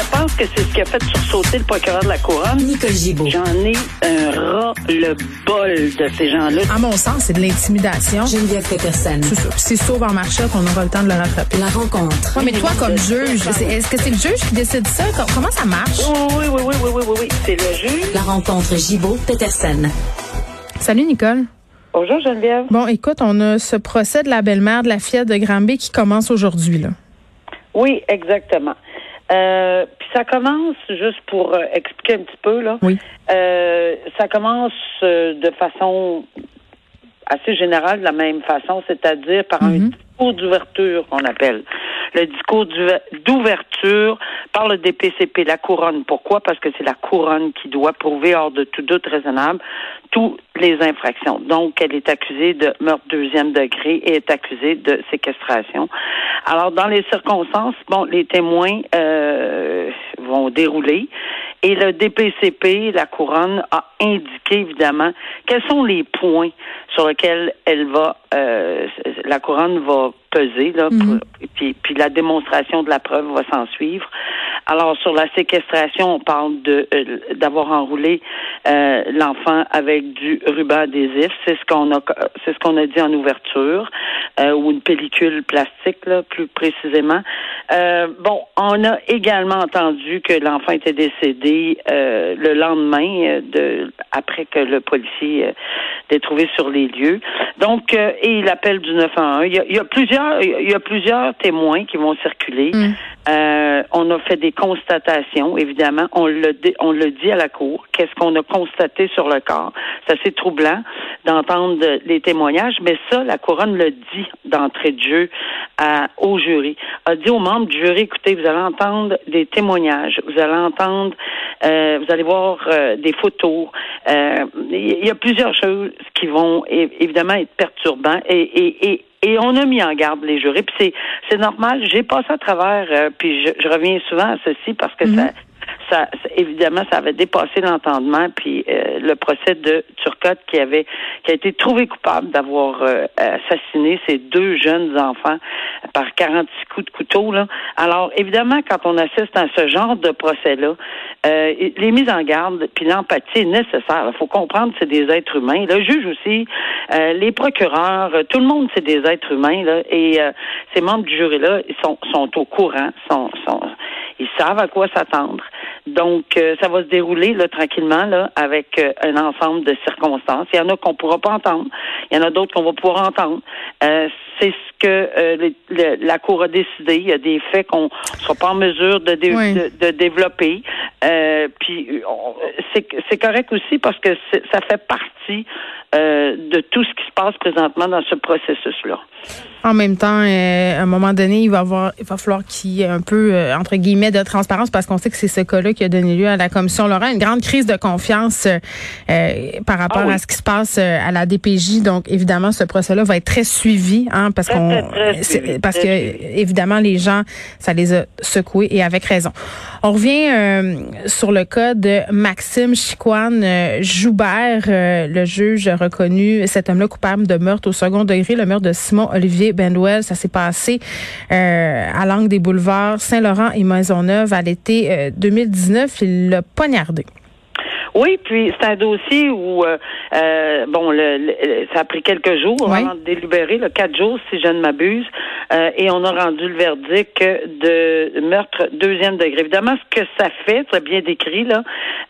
je pense que c'est ce qui a fait sursauter le procureur de la Couronne. Nicole Gibault. J'en ai un ras le bol de ces gens-là. À mon sens, c'est de l'intimidation. Geneviève Peterson. C'est ça. Puis C'est sauve en marché qu'on aura le temps de le rattraper. La rencontre. Ouais, mais toi, comme juge, c'est- est-ce que c'est le juge qui décide ça? Com- Comment ça marche? Oui, oui, oui, oui, oui, oui, oui, oui. C'est le juge. La rencontre Gibault-Peterson. Salut, Nicole. Bonjour, Geneviève. Bon, écoute, on a ce procès de la belle-mère de la fillette de Granby qui commence aujourd'hui, là. Oui, exactement. Euh, puis ça commence, juste pour euh, expliquer un petit peu, là. Oui. Euh, ça commence euh, de façon assez générale, de la même façon, c'est-à-dire par un discours d'ouverture qu'on appelle. Le discours d'ouver- d'ouverture par le DPCP, la couronne. Pourquoi? Parce que c'est la couronne qui doit prouver hors de tout doute raisonnable toutes les infractions. Donc, elle est accusée de meurtre deuxième degré et est accusée de séquestration. Alors, dans les circonstances, bon, les témoins euh, vont dérouler et le DPCP, la couronne, a indiqué évidemment quels sont les points sur lesquels elle va, euh, la couronne va peser, là, pour- et puis, puis la démonstration de la preuve va s'en suivre. Alors sur la séquestration, on parle de euh, d'avoir enroulé euh, l'enfant avec du ruban adhésif, c'est ce qu'on a c'est ce qu'on a dit en ouverture euh, ou une pellicule plastique là, plus précisément. Euh, bon, on a également entendu que l'enfant était décédé euh, le lendemain de après que le policier l'ait trouvé sur les lieux. Donc et l'appel du 911, il y a, il y a plusieurs il y a plusieurs témoins qui vont circuler. Euh, on a fait des constatations, évidemment. On le, dit- on dit à la cour. Qu'est-ce qu'on a constaté sur le corps? C'est assez troublant d'entendre les témoignages, mais ça, la couronne le dit d'entrée de jeu au jury. A dit aux membres du jury, écoutez, vous allez entendre des témoignages, vous allez entendre, euh, vous allez voir euh, des photos. Il y a plusieurs choses qui vont évidemment être perturbantes et et on a mis en garde les jurés. Puis c'est, normal. J'ai passé à travers, euh, puis je, reviens souvent à ceci parce que ça, ça, ça- évidemment, ça avait dépassé l'entendement. Puis euh, le procès de Turcotte qui avait, qui a été trouvé coupable d'avoir euh, assassiné ces deux jeunes enfants par 46 coups de couteau. Là. Alors évidemment, quand on assiste à ce genre de procès-là, euh, les mises en garde puis l'empathie est nécessaire. Il faut comprendre que c'est des êtres humains. Le juge aussi, euh, les procureurs, tout le monde, c'est des êtres humains. Là, et euh, ces membres du jury-là, ils sont, sont au courant, sont, sont, ils savent à quoi s'attendre. Donc, euh, ça va se dérouler là, tranquillement là, avec euh, un ensemble de circonstances. Il y en a qu'on pourra pas entendre. Il y en a d'autres qu'on va pouvoir entendre. Euh, c'est ce que euh, les- le- la Cour a décidé. Il y a des faits qu'on ne sera pas en mesure de, dé- Oui. de, de développer. Euh, puis c'est correct aussi parce que ça fait partie euh, de tout ce qui se passe présentement dans ce processus-là. En même temps, euh, à un moment donné, il va avoir, il va falloir qu'il y ait un peu, euh, entre guillemets, de transparence parce qu'on sait que c'est ce cas-là qui a donné lieu à la commission Laurent. Une grande crise de confiance euh, par rapport Ah oui. à ce qui se passe à la DPJ. Donc, évidemment, ce procès-là va être très suivi, hein, parce qu'on, parce que évidemment, les gens, ça les a secoués et avec raison. On revient euh, sur le cas de Maxime Chicoine euh, Joubert, euh, le juge a reconnu cet homme-là coupable de meurtre au second degré, le meurtre de Simon Olivier Benwell. Ça s'est passé euh, à l'angle des boulevards Saint-Laurent et Maisonneuve à l'été euh, 2019. Il l'a poignardé. Oui, puis c'est un dossier où euh, euh, bon, le, le- ça a pris quelques jours Oui. avant de délibérer, là, quatre jours si je ne m'abuse, euh, et on a rendu le verdict de meurtre deuxième degré. Évidemment, ce que ça fait, c'est bien décrit là,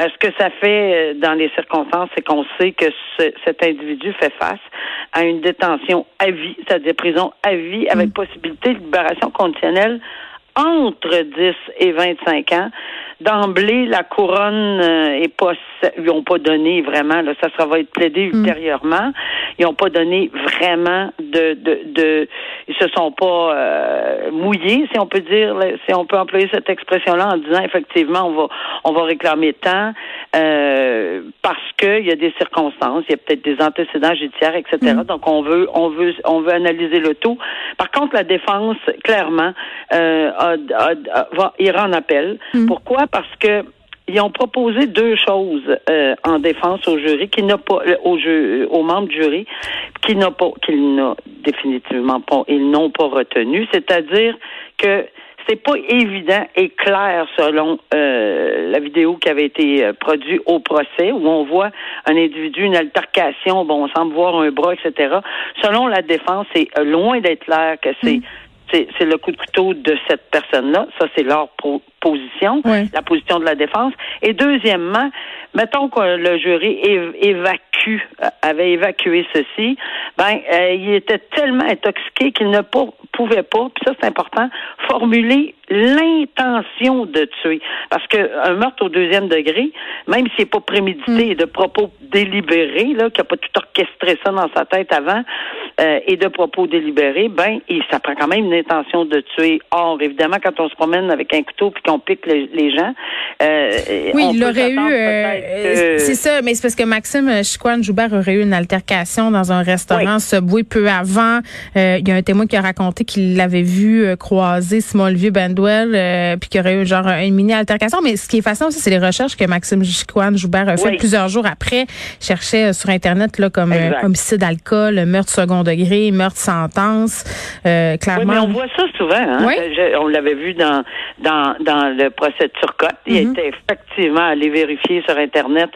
euh, ce que ça fait euh, dans les circonstances, c'est qu'on sait que ce- cet individu fait face à une détention à vie, c'est-à-dire prison à vie avec possibilité de libération conditionnelle entre 10 et 25 ans. D'emblée, la couronne euh, est pas, ils ont pas donné vraiment. Là, ça, ça va être plaidé ultérieurement. Ils ont pas donné vraiment de, de, de ils se sont pas euh, mouillés, si on peut dire, là, si on peut employer cette expression-là en disant effectivement on va on va réclamer tant euh, parce que il y a des circonstances, il y a peut-être des antécédents judiciaires, etc. Donc on veut on veut on veut analyser le tout. Par contre, la défense clairement euh, a- a- a- va ira en appel. Pourquoi? Parce que ils ont proposé deux choses euh, en défense au jury qui n'a pas euh, au jeu aux membres du jury qui n'a pas qu'ils n'ont définitivement pas ils n'ont pas retenu, c'est-à-dire que c'est pas évident et clair selon euh, la vidéo qui avait été euh, produite au procès où on voit un individu, une altercation, bon, on semble voir un bras, etc. Selon la défense, c'est loin d'être clair que c'est mm. c'est le coup de couteau de cette personne-là. Ça, c'est leur position, la position de la défense. Et deuxièmement, mettons que le jury évacue, euh, avait évacué ceci, ben, euh, il était tellement intoxiqué qu'il ne pouvait pas, puis ça c'est important, formuler l'intention de tuer. Parce qu'un meurtre au deuxième degré, même s'il n'est pas prémédité et mm. de propos délibérés, là, qu'il n'a pas tout orchestré ça dans sa tête avant, euh, et de propos délibérés, ben, il, ça prend quand même une intention de tuer. Or, évidemment, quand on se promène avec un couteau puis qu'on pique les, gens, euh, oui, il aurait eu, euh, c'est ça, mais c'est parce que Maxime Chicoine Joubert aurait eu une altercation dans un restaurant Subway peu avant. il y a un témoin qui a raconté qu'il l'avait vu croiser Simon Olivier Bendwell, puis qu'il aurait eu genre une mini altercation. Mais ce qui est fascinant aussi, c'est les recherches que Maxime Chicoine Joubert a fait plusieurs jours après. Cherchait sur internet là comme homicide d'alcool, meurtre second degré, meurtre sentence. clairement. Oui, mais on voit ça souvent. Hein? on l'avait vu dans dans dans le procès de Turcotte. Il mhm. était effectivement allé vérifier sur Internet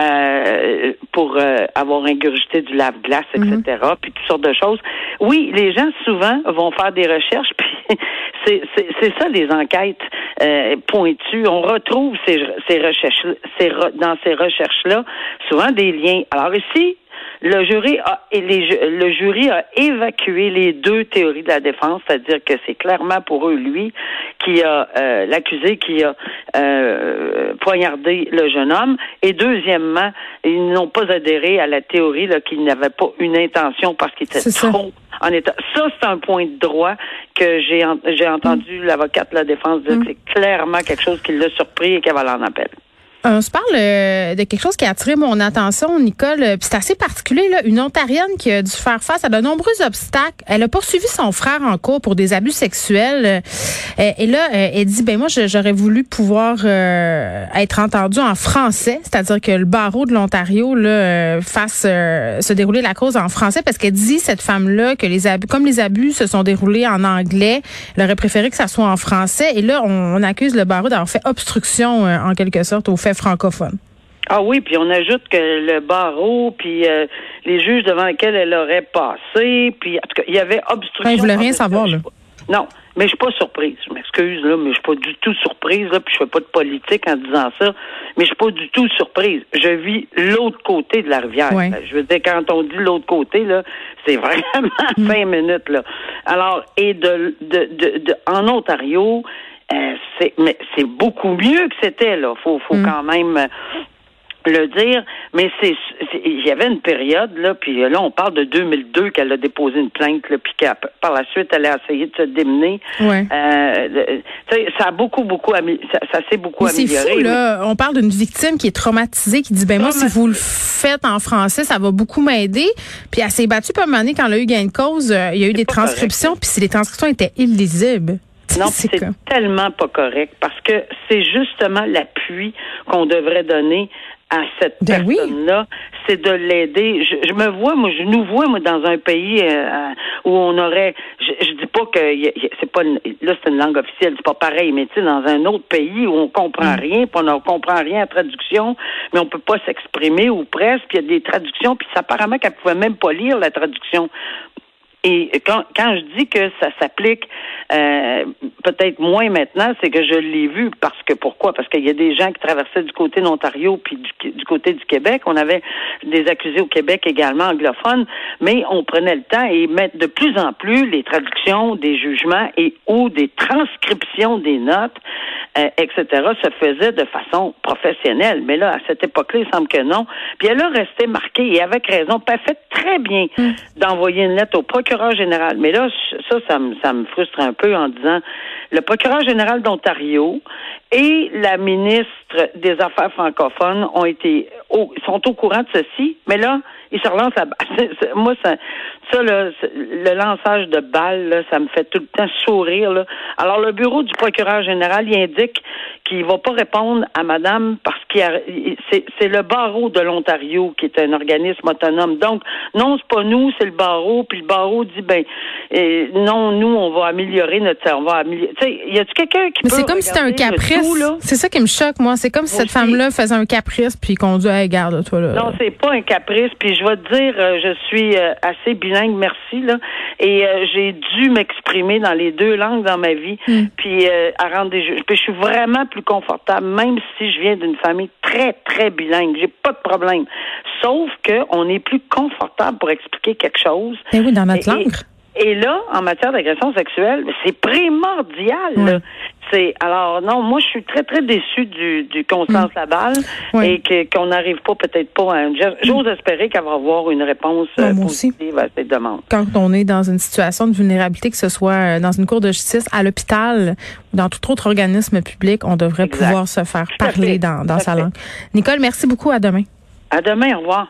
euh, pour euh, avoir ingurgité du lave-glace, etc., mhm. puis toutes sortes de choses. Oui, les gens souvent vont faire des recherches, puis c'est ça les enquêtes euh, pointues. On retrouve ces, ces recherches, ces, dans ces recherches-là souvent des liens. Alors ici, le jury a et le jury a évacué les deux théories de la défense, c'est-à-dire que c'est clairement pour eux lui qui a euh, l'accusé qui a euh, poignardé le jeune homme. Et deuxièmement, ils n'ont pas adhéré à la théorie là qu'il n'avait pas une intention parce qu'il était trop en état. Ça, c'est un point de droit que j'ai j'ai entendu l'avocate de la défense dire que mm. c'est clairement quelque chose qui l'a surpris et qu'elle va l'en appel. On se parle euh, de quelque chose qui a attiré mon attention, Nicole. Puis c'est assez particulier. Là. Une Ontarienne qui a dû faire face à de nombreux obstacles. Elle a poursuivi son frère en cours pour des abus sexuels. Euh, et là, euh, elle dit, ben moi, j'aurais voulu pouvoir être entendue en français, c'est-à-dire que le barreau de l'Ontario là fasse se dérouler la cause en français, parce qu'elle dit cette femme-là que les abus, comme les abus se sont déroulés en anglais, elle aurait préféré que ça soit en français. Et là, on, accuse le barreau d'avoir fait obstruction en quelque sorte au fait francophone. Ah oui, puis on ajoute que le barreau, puis euh, les juges devant lesquels elle aurait passé, puis en tout cas, il y avait obstruction. vous voulez rien savoir, là. Non, mais je suis pas surprise. Je m'excuse, là, mais je suis pas du tout surprise, là, puis je fais pas de politique en disant ça, mais je suis pas du tout surprise. Je vis l'autre côté de la rivière. Je veux dire, quand on dit l'autre côté, là, c'est vraiment mm. cinq minutes, là. Alors, et de, de, de, de en Ontario, euh, c'est mais c'est beaucoup mieux que c'était là. Faut faut mm. quand même euh, le dire, mais c'est il y avait une période là, puis là on parle de 2002 qu'elle a déposé une plainte, là, puis qu'à par la suite elle a essayé de se démener. Ouais. Euh, ça a beaucoup beaucoup ça, ça s'est beaucoup mais amélioré. C'est fou là, on parle d'une victime qui est traumatisée, qui dit ben moi si vous le faites en français, ça va beaucoup m'aider. Puis elle s'est battue pas mal quand elle a eu gain de cause, il y a eu des transcriptions, puis si les transcriptions étaient illisibles. Non, c'est tellement pas correct parce que c'est justement l'appui qu'on devrait donner à cette ben personne-là, c'est de l'aider. Je, me vois, moi, je nous vois, moi, dans un pays euh, où on aurait, je, je dis pas que c'est pas, là, c'est une langue officielle, c'est pas pareil, mais tu sais, dans un autre pays où on comprend mm. rien, puis on ne comprend rien à traduction, mais on peut pas s'exprimer ou presque, puis il y a des traductions, puis apparemment qu'elle pouvait même pas lire la traduction. Et quand, quand je dis que ça s'applique euh, peut-être moins maintenant, c'est que je l'ai vu parce que pourquoi? Parce qu'il y a des gens qui traversaient du côté de l'Ontario puis du, du, côté du Québec. On avait des accusés au Québec également anglophones, mais on prenait le temps et mettre de plus en plus les traductions des jugements et ou des transcriptions des notes, etc. se faisaient de façon professionnelle. Mais là, à cette époque-là, il semble que non. Puis elle a resté marquée et avec raison. Pas fait très bien mm. d'envoyer une lettre au procureur procureur général, mais là, ça, ça me, ça me frustre un peu en disant le procureur général d'Ontario et la ministre des Affaires francophones ont été sont au courant de ceci, mais là, ils se relancent à moi ça ça le, le lançage de balles ça me fait tout le temps sourire Alors le bureau du procureur général il indique qu'il va pas répondre à madame parce qui c'est le barreau de l'Ontario qui est un organisme autonome. Donc non, c'est pas nous, c'est le barreau. Puis le barreau dit ben non, nous on va améliorer notre, on va améliorer. Y a-tu quelqu'un qui Mais c'est comme si c'était un caprice. C'est ça qui me choque moi. C'est comme si cette femme-là faisait un caprice puis qu'on dit hey, garde toi là. Non, c'est pas un caprice. Puis je vais te dire, euh, je suis euh, assez bilingue, merci là, et euh, j'ai dû m'exprimer dans les deux langues dans ma vie. Hmm. Puis à rendre des jeux. Puis je suis vraiment plus confortable, même si je viens d'une famille très très bilingue. J'ai pas de problème. Sauf que on est plus confortable pour expliquer quelque chose. Et eh oui, dans notre langue. Et là, en matière d'agression sexuelle, c'est primordial. C'est alors non, moi je suis très très déçue du, du Constance mm. Laballe et qu'on n'arrive pas peut-être pas à. J'ose mm. espérer qu'elle va avoir une réponse euh, positive à cette demande. Quand on est dans une situation de vulnérabilité, que ce soit euh, dans une cour de justice, à l'hôpital ou dans tout autre organisme public, on devrait pouvoir se faire parler dans, dans sa langue. Nicole, merci beaucoup. À demain. À demain. Au revoir.